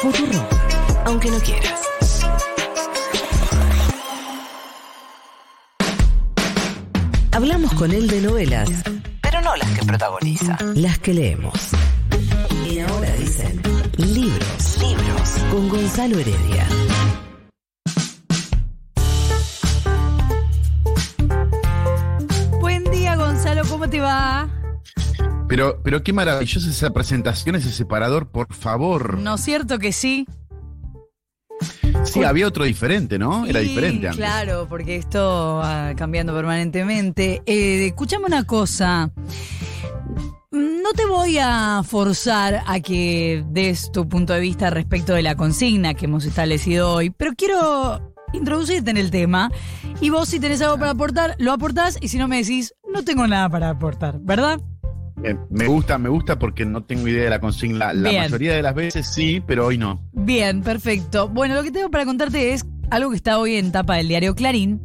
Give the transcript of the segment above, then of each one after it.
Futuro, aunque no quieras. Hablamos con él de novelas, pero no las que protagoniza, las que leemos. Y ahora dicen libros, libros, con Gonzalo Heredia. Buen día, Gonzalo, ¿cómo te va? Pero, pero qué maravillosa esa presentación, ese separador, por favor. ¿No es cierto que sí? Sí, había otro diferente, ¿no? Era Sí, diferente antes. Claro, porque esto va cambiando permanentemente. Eh, escúchame una cosa. No te voy a forzar a que des tu punto de vista respecto de la consigna que hemos establecido hoy, pero quiero introducirte en el tema y vos si tenés algo para aportar, lo aportás y si no me decís, no tengo nada para aportar, ¿verdad? Eh, me gusta, me gusta porque no tengo idea de la consigna. La Bien. mayoría de las veces sí, pero hoy no. Bien, perfecto. Bueno, lo que tengo para contarte es algo que está hoy en tapa del diario Clarín,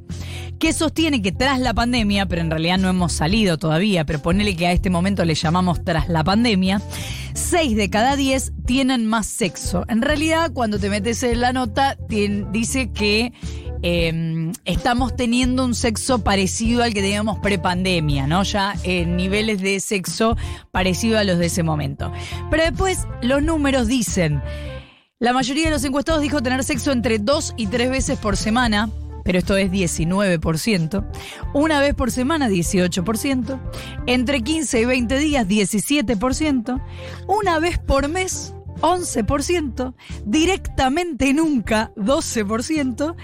que sostiene que tras la pandemia, pero en realidad no hemos salido todavía, pero ponele que a este momento le llamamos tras la pandemia, 6 de cada 10 tienen más sexo. En realidad, cuando te metes en la nota, dice que eh, estamos teniendo un sexo parecido al que teníamos prepandemia, ¿no? Ya en niveles de sexo parecido a los de ese momento. Pero después los números dicen, la mayoría de los encuestados dijo tener sexo entre dos y tres veces por semana, pero esto es 19%. Una vez por semana, 18%. Entre 15 y 20 días, 17%. Una vez por mes, 11%. Directamente nunca, 12%.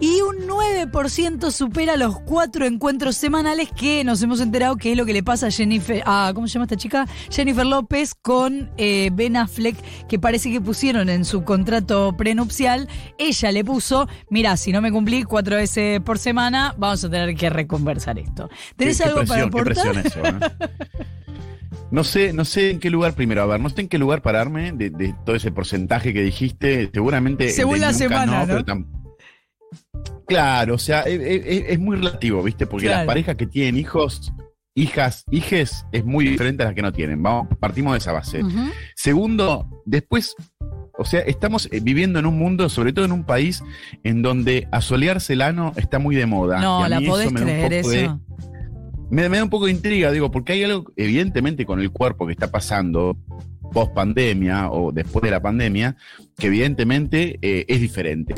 Y un 9% supera los cuatro encuentros semanales que nos hemos enterado que es lo que le pasa a Jennifer, a, ¿cómo se llama esta chica? Jennifer López con eh, Ben Affleck, que parece que pusieron en su contrato prenupcial. Ella le puso, mira, si no me cumplí cuatro veces por semana, vamos a tener que reconversar esto. ¿Tenés Qué- qué algo para presión, aportar? qué presión eso, ¿eh? No sé, no sé en qué lugar primero, a ver, no sé en qué lugar pararme de, de todo ese porcentaje que dijiste, seguramente. Según de la semana, ¿no? pero Claro, o sea, es, es- es muy relativo, ¿viste? Porque Claro. las parejas que tienen hijos, hijas, hijes, es muy diferente a las que no tienen. Vamos, partimos de esa base. Segundo, después, o sea, estamos eh, viviendo en un mundo, sobre todo en un país, en donde asolearse el ano está muy de moda. Y No, a la mí podés me da un creer poco de- eso. Me, me da un poco de intriga, digo, porque hay algo, evidentemente, con el cuerpo que está pasando post pandemia o después de la pandemia, que evidentemente eh, es diferente.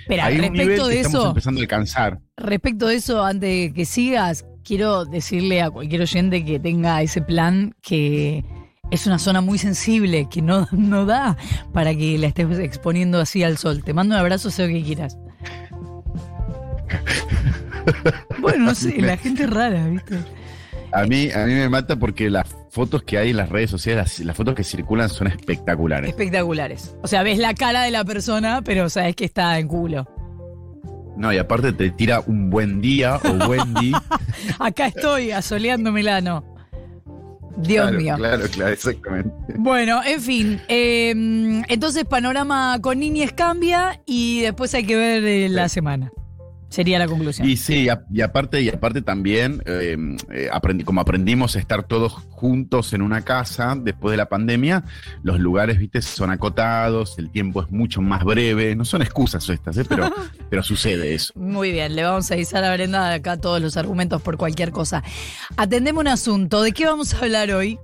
Espera, hay un nivel respecto que de estamos eso, empezando a alcanzar. respecto de eso, antes de que sigas, quiero decirle a cualquier oyente que tenga ese plan que es una zona muy sensible, que no, no da para que la estés exponiendo así al sol. Te mando un abrazo, sé lo que quieras. Bueno, no sé, la gente es rara, ¿viste? A mí, a mí me mata porque las fotos que hay en las redes sociales, las, las fotos que circulan son espectaculares. Espectaculares. O sea, ves la cara de la persona, pero sabes que está en culo. No, y aparte te tira un buen día o buen día. Acá estoy, asoleando Milano. Dios claro, mío. Claro, claro, exactamente. Bueno, en fin. eh, entonces, panorama con niñez cambia y después hay que ver eh, la semana. Sería la conclusión. Y sí, y a- y aparte, y aparte también, eh, eh, aprendi- como aprendimos a estar todos juntos en una casa después de la pandemia, los lugares, viste, son acotados, el tiempo es mucho más breve. No son excusas estas, ¿eh? pero, pero sucede eso. Muy bien, le vamos a avisar a Brenda acá todos los argumentos por cualquier cosa. Atendemos un asunto. ¿De qué vamos a hablar hoy?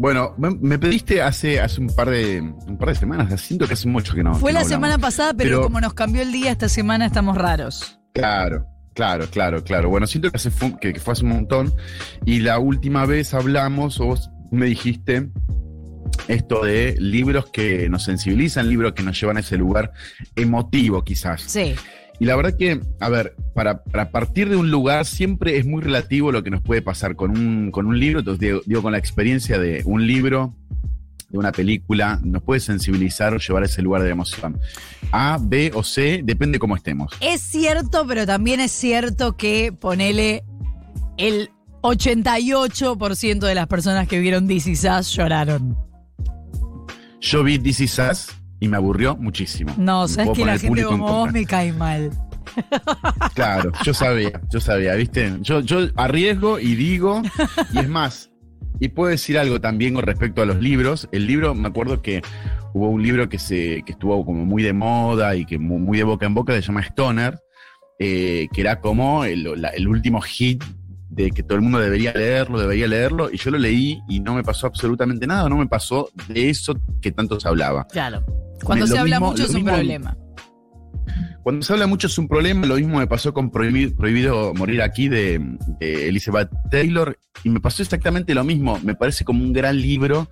Bueno, me, pediste hace, hace un par de un par de semanas, siento que hace mucho que no. Fue que la no semana pasada, pero, Pero- como nos cambió el día, esta semana estamos raros. Claro, claro, claro, claro. Bueno, siento que, hace que fue hace un montón. Y la última vez hablamos, o vos me dijiste esto de libros que nos sensibilizan, libros que nos llevan a ese lugar emotivo, quizás. Sí. Y la verdad que, a ver, para, para partir de un lugar siempre es muy relativo lo que nos puede pasar con un, con un libro. Entonces, digo, digo, con la experiencia de un libro, de una película, nos puede sensibilizar o llevar a ese lugar de emoción. A, B o C, depende cómo estemos. Es cierto, pero también es cierto que ponele el 88% de las personas que vieron This Is Us lloraron. Yo vi This Is Us y me aburrió muchísimo. No, sabes que la gente como vos me cae mal. Claro, yo sabía, yo sabía, ¿viste? Yo, yo arriesgo y digo, y es más, y puedo decir algo también con respecto a los libros. El libro, me acuerdo que hubo un libro que, se, que estuvo como muy de moda y que muy, de boca en boca, se llama Stoner, eh, que era como el, el, último hit de que todo el mundo debería leerlo, debería leerlo, y yo lo leí y no me pasó absolutamente nada, no me pasó de eso que tanto se hablaba. Claro. Cuando se habla mucho es un problema. Cuando se habla mucho es un problema, lo mismo me pasó con Prohibido, Morir Aquí de, Elizabeth Taylor, y me pasó exactamente lo mismo, me parece como un gran libro,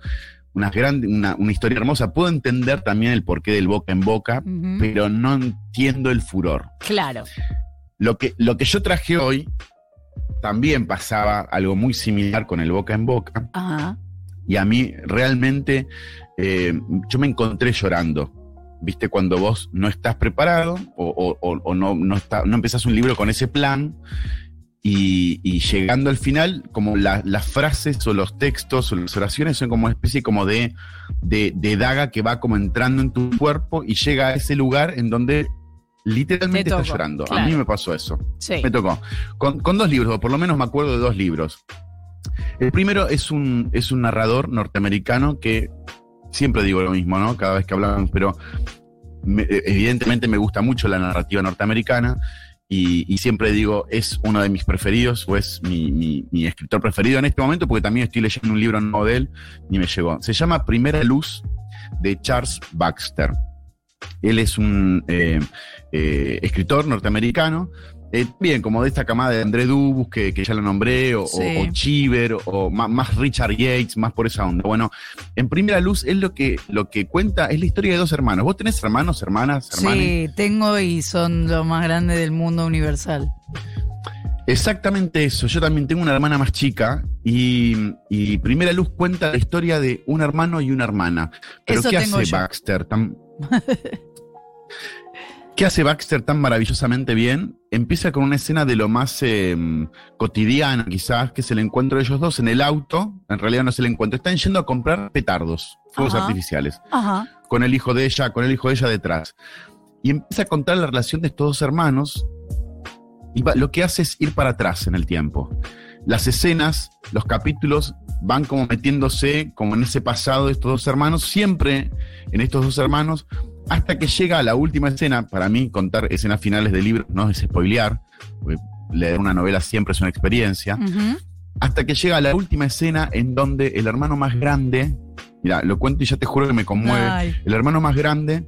una, gran, una, historia hermosa. Puedo entender también el porqué del boca en boca, pero no entiendo el furor. Claro. Lo que, lo que yo traje hoy también pasaba algo muy similar con el boca en boca. Y a mí realmente eh, yo me encontré llorando ¿viste? Cuando vos no estás preparado o, no, no, está, no empezás un libro con ese plan y, llegando al final, como las frases o los textos o las oraciones son como una especie como de, de, daga que va como entrando en tu cuerpo y llega a ese lugar en donde literalmente estás llorando. A mí me pasó eso. Me tocó. Con, con, dos libros, o por lo menos me acuerdo de dos libros. El primero es un, es un narrador norteamericano que siempre digo lo mismo, ¿no? Cada vez que hablamos, pero evidentemente me gusta mucho la narrativa norteamericana y, siempre digo, es uno de mis preferidos o es mi, escritor preferido en este momento porque también estoy leyendo un libro nuevo de él y me llegó. Se llama Primera Luz de Charles Baxter. Él es un eh, eh, escritor norteamericano eh, bien, como de esta camada de André Dubus, que, ya lo nombré, o, Chiver, o, más, Richard Yates, más por esa onda. Bueno, en primera luz es lo que, lo que cuenta, es la historia de dos hermanos. ¿Vos tenés hermanos, hermanas, hermanos? Sí, tengo y son lo más grande del mundo universal. Exactamente eso. Yo también tengo una hermana más chica y, Primera Luz cuenta la historia de un hermano y una hermana. Pero ¿qué hace Baxter? ¿Qué hace Baxter tan maravillosamente bien? Empieza con una escena de lo más em, cotidiana, quizás, que es el encuentro de ellos dos en el auto. En realidad no es el encuentro, están yendo a comprar petardos, fuegos artificiales. Con el hijo de ella, con el hijo de ella detrás. Y empieza a contar la relación de estos dos hermanos. Y lo que hace es ir para atrás en el tiempo. Las escenas, los capítulos van como metiéndose como en ese pasado de estos dos hermanos, siempre en estos dos hermanos hasta que llega a la última escena, para mí contar escenas finales de libro no es spoilear, leer una novela siempre es una experiencia, hasta que llega a la última escena en donde el hermano más grande, mira, lo cuento y ya te juro que me conmueve, el hermano más grande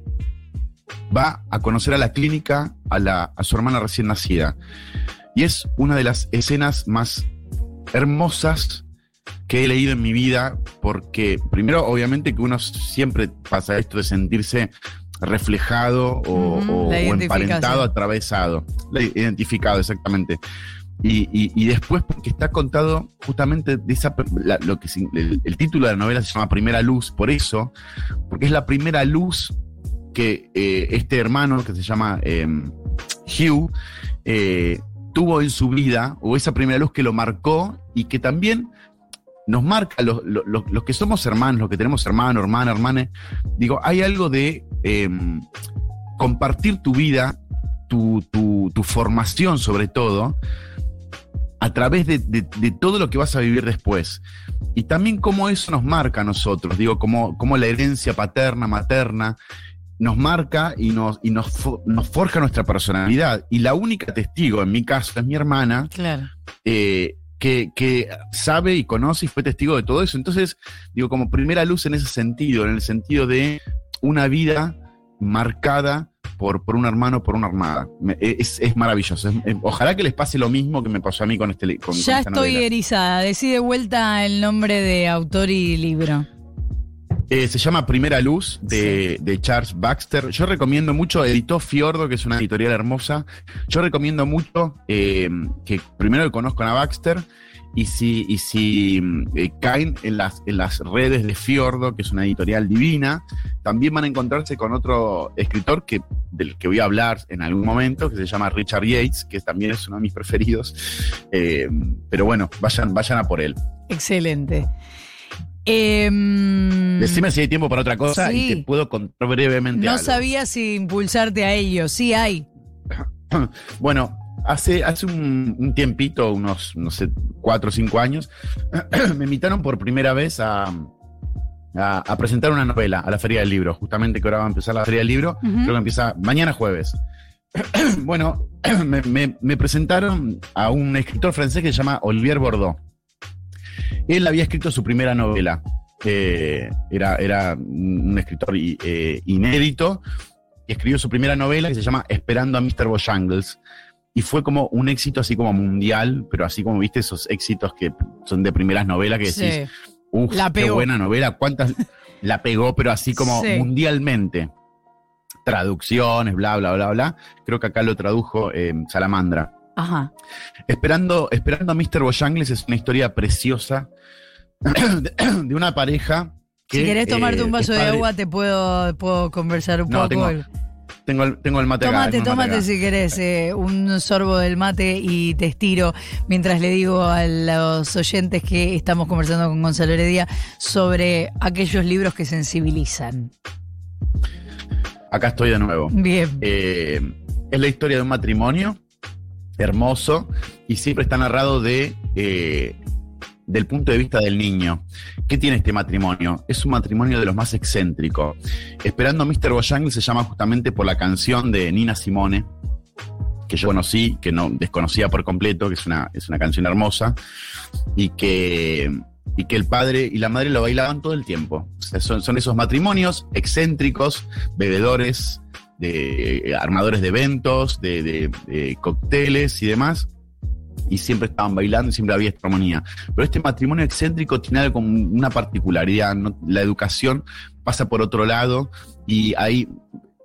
va a conocer a la clínica a, la, a su hermana recién nacida. Y es una de las escenas más hermosas que he leído en mi vida, porque primero, obviamente que uno siempre pasa esto de sentirse reflejado o, emparentado, atravesado, identificado exactamente. Y, después porque está contado justamente de esa, lo que el, título de la novela se llama Primera Luz, por eso, porque es la primera luz que eh, este hermano que se llama em, Hugh eh, tuvo en su vida, o esa primera luz que lo marcó y que también nos marca, los, que somos hermanos, los que tenemos hermano, hermana, hermana, digo, hay algo de em, compartir tu vida, tu, formación sobre todo, a través de, todo lo que vas a vivir después. Y también cómo eso nos marca a nosotros, digo, cómo, la herencia paterna, materna, nos marca y, nos, y nos, nos, forja nuestra personalidad. Y la única testigo, en mi caso, es mi hermana. Claro. Eh, que, sabe y conoce y fue testigo de todo eso. Entonces, digo, como primera luz en ese sentido, en el sentido de una vida marcada por, por un hermano, por una armada. Es, maravilloso. ojalá que les pase lo mismo que me pasó a mí con este con, Ya estoy erizada. Decide vuelta el nombre de autor y libro. Eh, se llama Primera Luz de, Charles Baxter. Yo recomiendo mucho, editó Fiordo, que es una editorial hermosa. Yo recomiendo mucho eh, que primero conozcan a Baxter y si, y si eh, caen en las, en las redes de Fiordo, que es una editorial divina, también van a encontrarse con otro escritor que, del que voy a hablar en algún momento, que se llama Richard Yates, que también es uno de mis preferidos. pero bueno, vayan, vayan a por él. Excelente. Eh, Decime si hay tiempo para otra cosa y te puedo contar brevemente. No sabía si impulsarte a ello, sí hay. bueno, hace, hace un, tiempito, unos, no sé, cuatro o cinco años, me invitaron por primera vez a, a, presentar una novela a la Feria del Libro, justamente que ahora va a empezar la Feria del Libro, creo que empieza mañana jueves. bueno, me, presentaron a un escritor francés que se llama Olivier Bordeaux. Él había escrito su primera novela. Eh, era, era un escritor eh, inédito y escribió su primera novela que se llama Esperando a Mr. Bojangles. Y fue como un éxito así como mundial, pero así como viste esos éxitos que son de primeras novelas que decís, uff, qué buena novela, cuántas la pegó, pero así como mundialmente. Traducciones, bla, bla, bla, bla. Creo que acá lo tradujo eh, Salamandra. Ajá. Esperando, esperando a Mr. Bojangles es una historia preciosa de una pareja que. Si querés tomarte un eh, vaso de agua, te puedo, puedo conversar un poco. Tengo, el, tengo el mate Tómate, tómate si querés eh, un sorbo del mate y te estiro mientras le digo a los oyentes que estamos conversando con Gonzalo Heredia sobre aquellos libros que sensibilizan. Acá estoy de nuevo. Bien. Eh, es la historia de un matrimonio hermoso y siempre está narrado de del punto de vista del niño. ¿Qué tiene este matrimonio? Es un matrimonio de los más excéntricos. Esperando a Mr. Bojangles se llama justamente por la canción de Nina Simone, que yo conocí, que no desconocía por completo, que es una, es una canción hermosa, y que, y que el padre y la madre lo bailaban todo el tiempo. son, esos matrimonios excéntricos, bebedores, de armadores de eventos, de, de cócteles y demás, y siempre estaban bailando y siempre había esta armonía. Pero este matrimonio excéntrico tiene algo como una particularidad, la educación pasa por otro lado y hay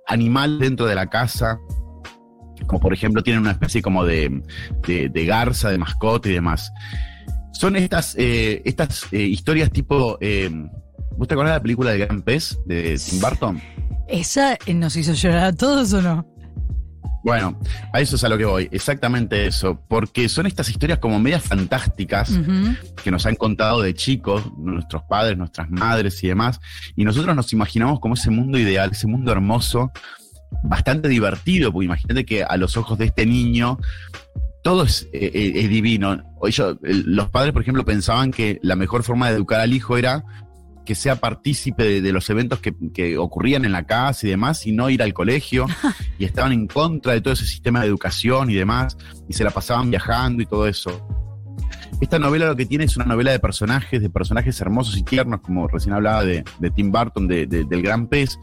animal dentro de la casa, como por ejemplo tienen una especie como de, de, garza, de mascota y demás. Son estas, eh, estas eh, historias tipo... Eh, ¿Vos te acordás de la película de Gran Pez de Tim Burton? ¿Esa nos hizo llorar a todos o no? Bueno, a eso es a lo que voy, exactamente eso, porque son estas historias como medias fantásticas que nos han contado de chicos, nuestros padres, nuestras madres y demás, y nosotros nos imaginamos como ese mundo ideal, ese mundo hermoso, bastante divertido, porque imagínate que a los ojos de este niño todo es, eh, eh, divino. los padres, por ejemplo, pensaban que la mejor forma de educar al hijo era que sea partícipe de, los eventos que, ocurrían en la casa y demás, y no ir al colegio, y estaban en contra de todo ese sistema de educación y demás, y se la pasaban viajando y todo eso. Esta novela lo que tiene es una novela de personajes, de personajes hermosos y tiernos, como recién hablaba de, Tim Burton, del Gran Pez,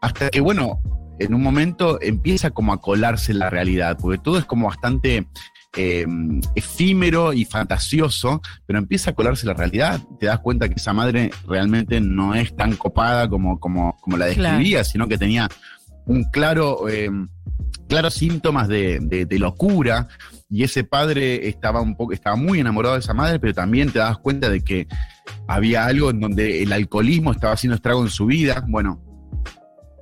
hasta que, bueno, en un momento empieza como a colarse la realidad, porque todo es como bastante Em, efímero y fantasioso, pero empieza a colarse la realidad. Te das cuenta que esa madre realmente no es tan copada como, como, como la describía, sino que tenía un claro, em, claros síntomas de, locura. Y ese padre estaba un poco, estaba muy enamorado de esa madre, pero también te das cuenta de que había algo en donde el alcoholismo estaba haciendo estrago en su vida. Bueno,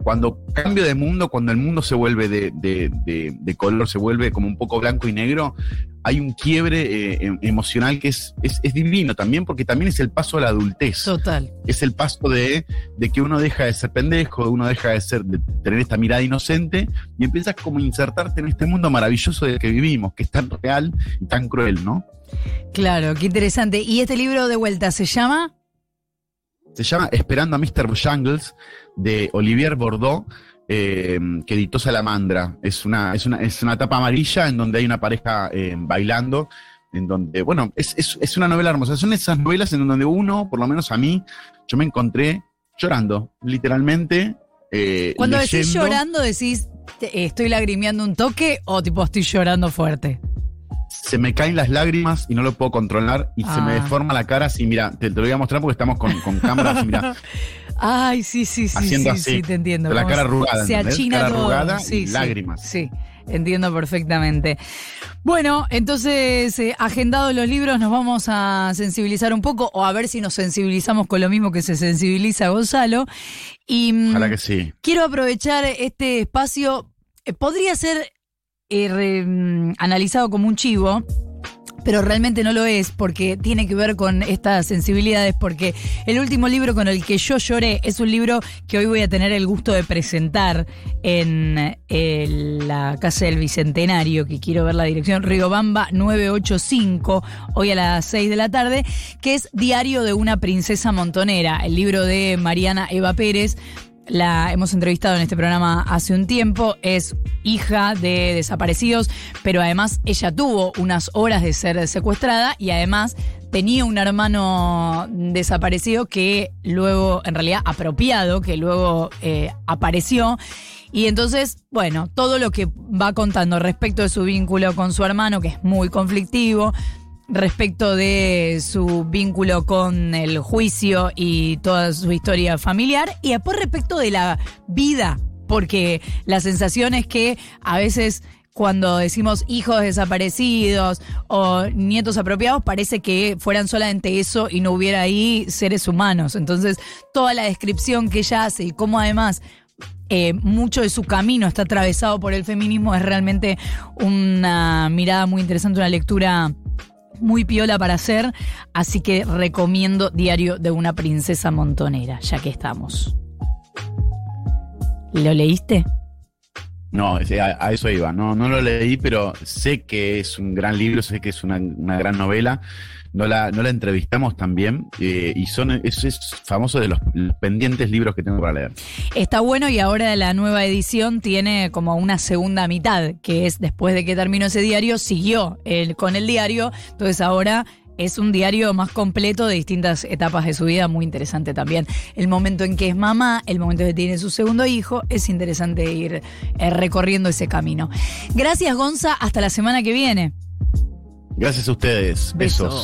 cuando cambio de mundo, cuando el mundo se vuelve de, color, se vuelve como un poco blanco y negro, hay un quiebre eh, em, emocional que es, es, divino también, porque también es el paso a la adultez. Total. Es el paso de, que uno deja de ser pendejo, uno deja de ser, de tener esta mirada inocente y empiezas como a insertarte en este mundo maravilloso del que vivimos, que es tan real y tan cruel, ¿no? Claro, qué interesante. ¿Y este libro de vuelta se llama? Se llama Esperando a Mr. Jungles de Olivier Bordeaux, eh, que editó Salamandra. Es una, es, una, es una tapa amarilla en donde hay una pareja eh, bailando, en donde, bueno, es, es, una novela hermosa. Son esas novelas en donde uno, por lo menos a mí, yo me encontré llorando, literalmente. Eh, Cuando decís llorando, decís, estoy lagrimeando un toque o tipo estoy llorando fuerte se me caen las lágrimas y no lo puedo controlar y se me ah. deforma la cara así, mira, te, lo voy a mostrar porque estamos con, con cámaras, mira. Ay, sí, sí, sí, sí, sí, te entiendo. La cara arrugada, se achina cara todo. arrugada y lágrimas. Sí, entiendo perfectamente. Bueno, entonces, eh, agendados los libros, nos vamos a sensibilizar un poco o a ver si nos sensibilizamos con lo mismo que se sensibiliza Gonzalo. Y, mm, Ojalá que sí. Quiero aprovechar este espacio. Eh, podría ser eh, analizado como un chivo pero realmente no lo es porque tiene que ver con estas sensibilidades, porque el último libro con el que yo lloré es un libro que hoy voy a tener el gusto de presentar en, la Casa del Bicentenario, que quiero ver la dirección, Riobamba 985, hoy a las 6 de la tarde, que es Diario de una princesa montonera, el libro de Mariana Eva Pérez, la hemos entrevistado en este programa hace un tiempo, es hija de desaparecidos, pero además ella tuvo unas horas de ser secuestrada y además tenía un hermano desaparecido que luego, en realidad apropiado, que luego eh, apareció. Y entonces, bueno, todo lo que va contando respecto de su vínculo con su hermano, que es muy conflictivo, respecto de su vínculo con el juicio y toda su historia familiar y después respecto de la vida, porque la sensación es que a veces cuando decimos hijos desaparecidos o nietos apropiados, parece que fueran solamente eso y no hubiera ahí seres humanos. Entonces, toda la descripción que ella hace y cómo además eh, mucho de su camino está atravesado por el feminismo es realmente una mirada muy interesante, una lectura muy piola para hacer, así que recomiendo Diario de una princesa montonera, ya que estamos. ¿Lo leíste? No, a, eso iba. No, no lo leí, pero sé que es un gran libro, sé que es una, gran novela no la, no la entrevistamos también eh, y son, es, famoso de los, pendientes libros que tengo para leer. Está bueno y ahora la nueva edición tiene como una segunda mitad, que es después de que terminó ese diario, siguió con el diario, entonces ahora es un diario más completo de distintas etapas de su vida, muy interesante también. El momento en que es mamá, el momento en que tiene su segundo hijo, es interesante ir eh, recorriendo ese camino. Gracias Gonza, hasta la semana que viene. Gracias a ustedes. Besos.